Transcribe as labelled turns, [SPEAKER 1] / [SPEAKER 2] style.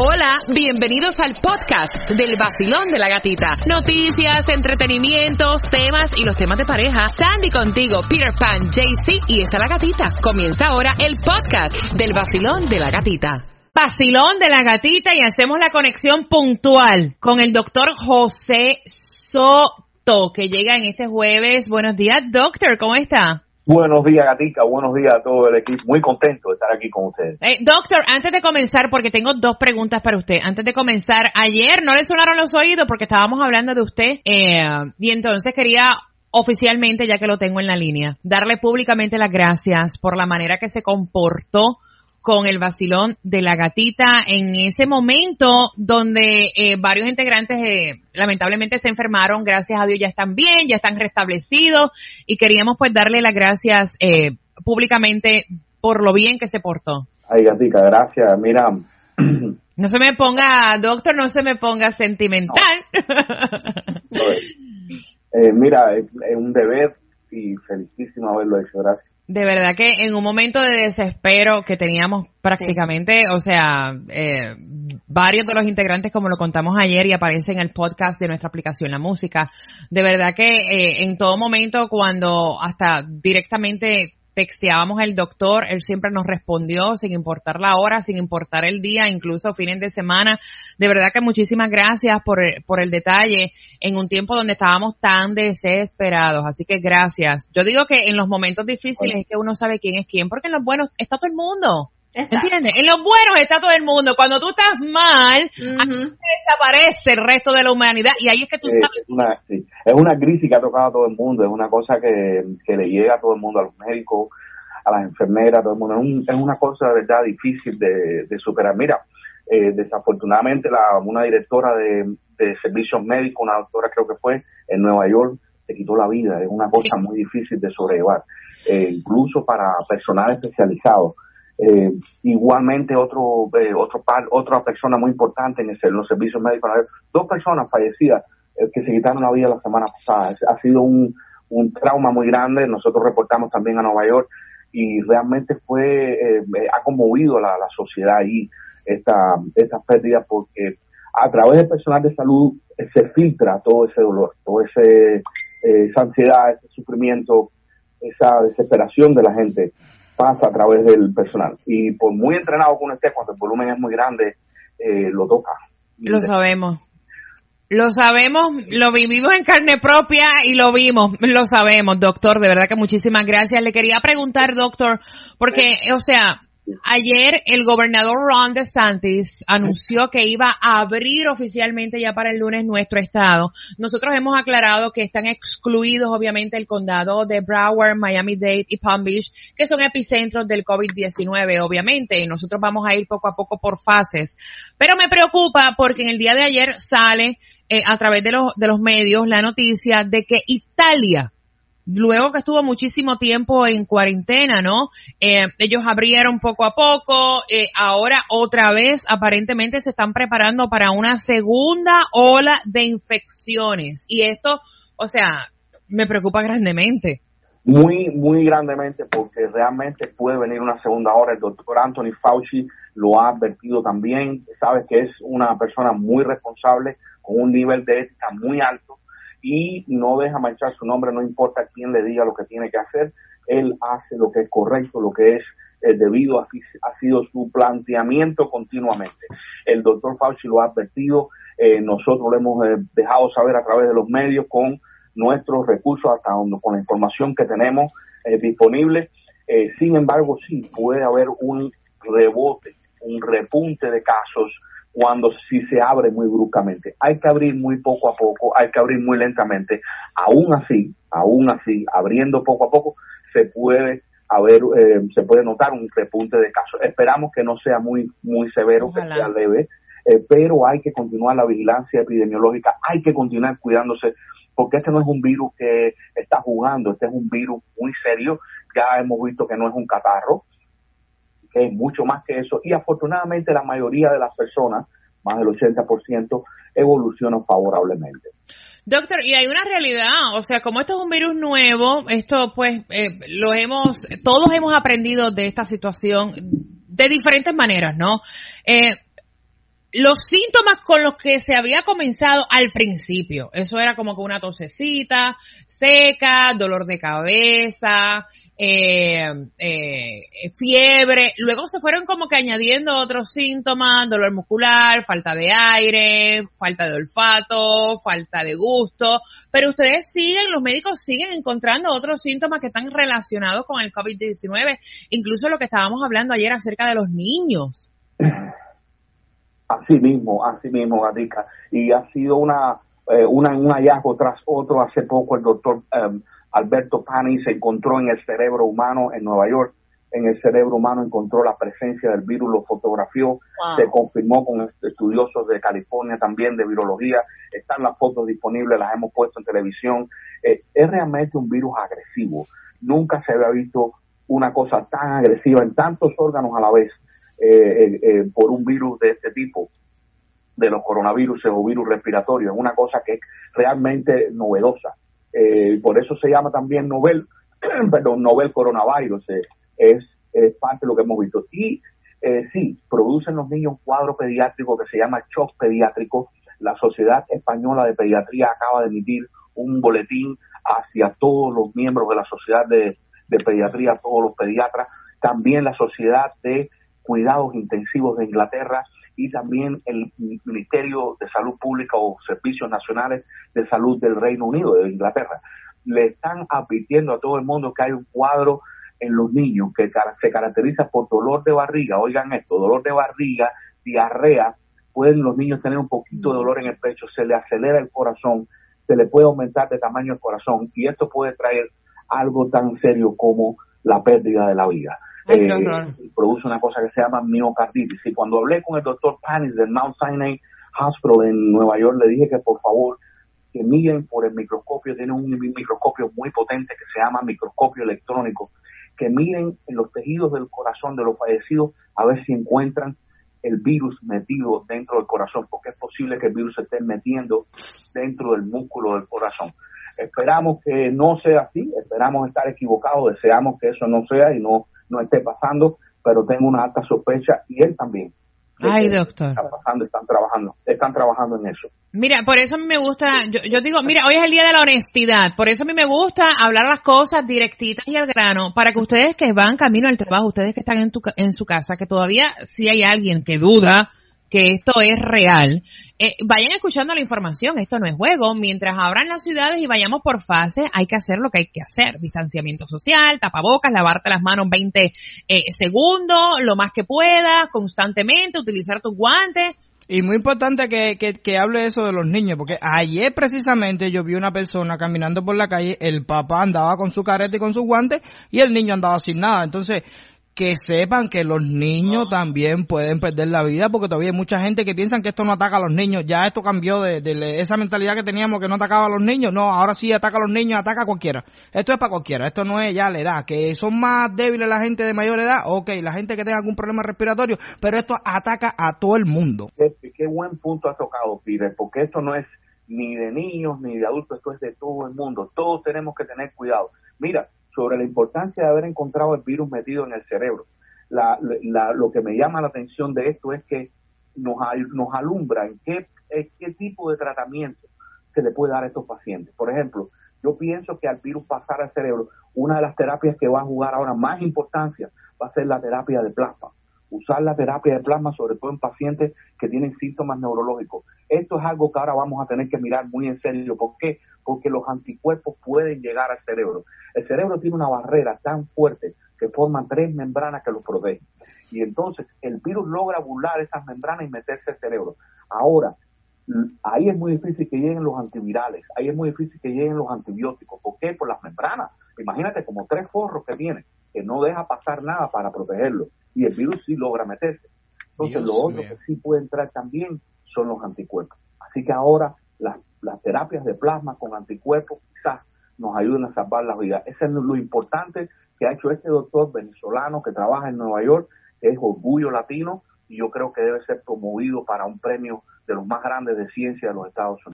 [SPEAKER 1] Hola, bienvenidos al podcast del vacilón de la gatita. Noticias, entretenimientos, temas y los temas de pareja. Sandy contigo, Peter Pan, JC y está la gatita. Comienza ahora el podcast del vacilón de la gatita. Vacilón de la gatita y hacemos la conexión puntual con el doctor José Soto que llega en este jueves. Buenos días, doctor, ¿cómo está?
[SPEAKER 2] Buenos días, Gatica. Buenos días a todo el equipo. Muy contento de estar aquí con ustedes.
[SPEAKER 1] Eh, doctor, antes de comenzar, porque tengo dos preguntas para usted. Antes de comenzar, ayer no le sonaron los oídos porque estábamos hablando de usted. Eh, y entonces quería oficialmente, ya que lo tengo en la línea, darle públicamente las gracias por la manera que se comportó con el vacilón de la gatita en ese momento donde eh, varios integrantes eh, lamentablemente se enfermaron, gracias a Dios ya están bien, ya están restablecidos y queríamos pues darle las gracias eh, públicamente por lo bien que se portó.
[SPEAKER 2] Ay, gatica, gracias. Mira.
[SPEAKER 1] No se me ponga, doctor, no se me ponga sentimental.
[SPEAKER 2] mira, es, es un deber y felicísimo haberlo hecho, gracias.
[SPEAKER 1] De verdad que en un momento de desespero que teníamos prácticamente, o sea, eh, varios de los integrantes, como lo contamos ayer y aparece en el podcast de nuestra aplicación La Música, de verdad que eh, en todo momento cuando hasta directamente texteábamos al doctor, él siempre nos respondió sin importar la hora, sin importar el día, incluso fines de semana. De verdad que muchísimas gracias por, por el detalle en un tiempo donde estábamos tan desesperados. Así que gracias. Yo digo que en los momentos difíciles es que uno sabe quién es quién, porque en los buenos está todo el mundo. ¿Entiendes? En los buenos está todo el mundo. Cuando tú estás mal, desaparece el resto de la humanidad. Y ahí es que tú sabes.
[SPEAKER 2] Es una, es una crisis que ha tocado a todo el mundo. Es una cosa que, que le llega a todo el mundo, a los médicos, a las enfermeras, a todo el mundo. Es, una cosa de verdad difícil de, de superar. Mira, eh, desafortunadamente, la, una directora de, de servicios médicos, una doctora creo que fue, en Nueva York, se quitó la vida. Es una cosa muy difícil de sobrellevar. Eh, incluso para personal especializado. Eh, igualmente otro, eh, otro par, otra persona muy importante en, los servicios médicos, dos personas fallecidas eh, que se quitaron la vida la semana pasada. Ha sido un, un trauma muy grande. Nosotros reportamos también a Nueva York y realmente fue, eh, ha conmovido la, la sociedad ahí esta, esta pérdida porque a través del personal de salud se filtra todo ese dolor, todo ese, esa ansiedad, ese sufrimiento, esa desesperación de la gente pasa a través del personal. Y por muy entrenado que uno esté, cuando el volumen es muy grande, eh, lo toca.
[SPEAKER 1] Lo sabemos. Lo sabemos, lo vivimos en carne propia y lo vimos, lo sabemos, doctor. De verdad que muchísimas gracias. Le quería preguntar, doctor, porque, o sea, Ayer el gobernador Ron DeSantis anunció que iba a abrir oficialmente ya para el lunes nuestro estado. Nosotros hemos aclarado que están excluidos obviamente el condado de Broward, Miami-Dade y Palm Beach, que son epicentros del COVID-19 obviamente, y nosotros vamos a ir poco a poco por fases. Pero me preocupa porque en el día de ayer sale eh, a través de los, de los medios la noticia de que Italia luego que estuvo muchísimo tiempo en cuarentena, ¿no? Eh, ellos abrieron poco a poco, eh, ahora otra vez aparentemente se están preparando para una segunda ola de infecciones. Y esto, o sea, me preocupa grandemente.
[SPEAKER 2] Muy, muy grandemente porque realmente puede venir una segunda ola. El doctor Anthony Fauci lo ha advertido también. Sabes que es una persona muy responsable, con un nivel de ética muy alto y no deja manchar su nombre, no importa quién le diga lo que tiene que hacer, él hace lo que es correcto, lo que es eh, debido, a, ha sido su planteamiento continuamente. El doctor Fauci lo ha advertido, eh, nosotros lo hemos eh, dejado saber a través de los medios con nuestros recursos, hasta donde, con la información que tenemos disponible. sin embargo, sí puede haber un rebote, un repunte de casos cuando sí se abre muy bruscamente. Hay que abrir muy poco a poco, hay que abrir muy lentamente. Aún así, aún así, abriendo poco a poco, se puede haber, eh, se puede notar un repunte de casos. Esperamos que no sea muy, muy severo, que sea leve, eh, pero hay que continuar la vigilancia epidemiológica, hay que continuar cuidándose, porque este no es un virus que está jugando, este es un virus muy serio. Ya hemos visto que no es un catarro, es mucho más que eso, y afortunadamente la mayoría de las personas, más del 80%, evolucionan favorablemente.
[SPEAKER 1] Doctor, y hay una realidad, o sea, como esto es un virus nuevo, esto pues eh, lo hemos, todos hemos aprendido de esta situación de diferentes maneras, ¿no? Eh, los síntomas con los que se había comenzado al principio, eso era como que una tosecita seca, dolor de cabeza, eh, eh, fiebre, luego se fueron como que añadiendo otros síntomas, dolor muscular, falta de aire, falta de olfato, falta de gusto, pero ustedes siguen, los médicos siguen encontrando otros síntomas que están relacionados con el COVID-19, incluso lo que estábamos hablando ayer acerca de los niños.
[SPEAKER 2] Así mismo, así mismo, Gatica. Y ha sido una, eh, una, un hallazgo tras otro. Hace poco el doctor em, Alberto Pani se encontró en el cerebro humano en Nueva York. En el cerebro humano encontró la presencia del virus, lo fotografió, se confirmó con estudiosos de California también de virología. Están las fotos disponibles, las hemos puesto en televisión. Eh, es realmente un virus agresivo. Nunca se había visto una cosa tan agresiva en tantos órganos a la vez eh, eh, por un virus de este tipo, de los coronavirus o virus respiratorios. Es una cosa que es realmente novedosa. Eh, por eso se llama también novel, perdón, novel coronavirus. Eh, es, es, parte de lo que hemos visto. Y eh, sí, producen los niños un cuadro pediátrico que se llama shock pediátrico. La Sociedad Española de Pediatría acaba de emitir un boletín hacia todos los miembros de la Sociedad de, de Pediatría, todos los pediatras, también la Sociedad de Cuidados Intensivos de Inglaterra y también el Ministerio de Salud Pública o Servicios Nacionales de Salud del Reino Unido, de Inglaterra. Le están advirtiendo a todo el mundo que hay un cuadro en los niños que se caracteriza por dolor de barriga, oigan esto, dolor de barriga, diarrea, pueden los niños tener un poquito de dolor en el pecho, se le acelera el corazón, se le puede aumentar de tamaño el corazón y esto puede traer algo tan serio como la pérdida de la vida eh, produce una cosa que se llama miocarditis. Y cuando hablé con el doctor Panis del Mount Sinai Hospital en Nueva York, le dije que por favor que miren por el microscopio, tiene un microscopio muy potente que se llama microscopio electrónico, que miren en los tejidos del corazón de los fallecidos a ver si encuentran el virus metido dentro del corazón, porque es posible que el virus se esté metiendo dentro del músculo del corazón. Esperamos que no sea así, esperamos estar equivocados, deseamos que eso no sea y no no esté pasando, pero tengo una alta sospecha y él también.
[SPEAKER 1] Ay, doctor.
[SPEAKER 2] Está pasando, están trabajando, están trabajando en eso.
[SPEAKER 1] Mira, por eso a mí me gusta, yo, yo digo, mira, hoy es el día de la honestidad, por eso a mí me gusta hablar las cosas directitas y al grano, para que ustedes que van camino al trabajo, ustedes que están en, tu, en su casa, que todavía si hay alguien que duda que esto es real, eh, vayan escuchando la información, esto no es juego, mientras abran las ciudades y vayamos por fase, hay que hacer lo que hay que hacer, distanciamiento social, tapabocas, lavarte las manos 20 eh, segundos, lo más que puedas, constantemente, utilizar tus guantes.
[SPEAKER 3] Y muy importante que, que, que, hable eso de los niños, porque ayer precisamente yo vi una persona caminando por la calle, el papá andaba con su careta y con sus guantes y el niño andaba sin nada. Entonces, que sepan que los niños también pueden perder la vida, porque todavía hay mucha gente que piensa que esto no ataca a los niños. Ya esto cambió de, esa mentalidad que teníamos que no atacaba a los niños. No, ahora sí ataca a los niños, ataca a cualquiera. Esto es para cualquiera, esto no es ya la edad. Que son más débiles la gente de mayor edad, ok, la gente que tenga algún problema respiratorio, pero esto ataca a todo el mundo.
[SPEAKER 2] Qué, qué buen punto has tocado, Peter, porque esto no es ni de niños ni de adultos, esto es de todo el mundo. Todos tenemos que tener cuidado. Mira, sobre la importancia de haber encontrado el virus metido en el cerebro. La, lo que me llama la atención de esto es que nos, nos alumbra en qué, qué tipo de tratamiento se le puede dar a estos pacientes. Por ejemplo, yo pienso que al virus pasar al cerebro, una de las terapias que va a jugar ahora más importancia va a ser la terapia de plasma. Usar la terapia de plasma, sobre todo en pacientes que tienen síntomas neurológicos. Esto es algo que ahora vamos a tener que mirar muy en serio. ¿Por qué? Porque los anticuerpos pueden llegar al cerebro. El cerebro tiene una barrera tan fuerte que forma tres membranas que lo protegen. Y entonces el virus logra burlar esas membranas y meterse al cerebro. Ahora, ahí es muy difícil que lleguen los antivirales, ahí es muy difícil que lleguen los antibióticos. ¿Por qué? Por las membranas. Imagínate como tres forros que tiene, que no deja pasar nada para protegerlo. Y el virus sí logra meterse. Entonces, lo otro que sí puede entrar también son los anticuerpos. Así que ahora las, las terapias de plasma con anticuerpos quizás nos ayuden a salvar la vida. Ese es lo importante que ha hecho este doctor venezolano que trabaja en Nueva York, que es orgullo latino y yo creo que debe ser promovido para un premio de los más grandes de ciencia de los Estados Unidos.